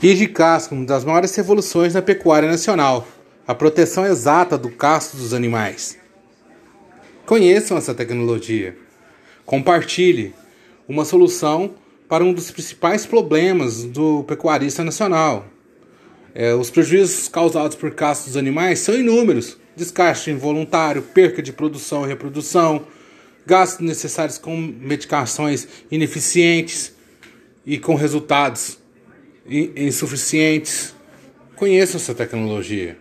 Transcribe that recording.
Guia de casco, uma das maiores revoluções na pecuária nacional, a proteção exata do casco dos animais. Conheçam essa tecnologia. Compartilhe uma solução para um dos principais problemas do pecuarista nacional. É, os prejuízos causados por caça dos animais são inúmeros: descarte involuntário, perca de produção e reprodução, gastos necessários com medicações ineficientes e com resultados insuficientes. Conheçam essa tecnologia.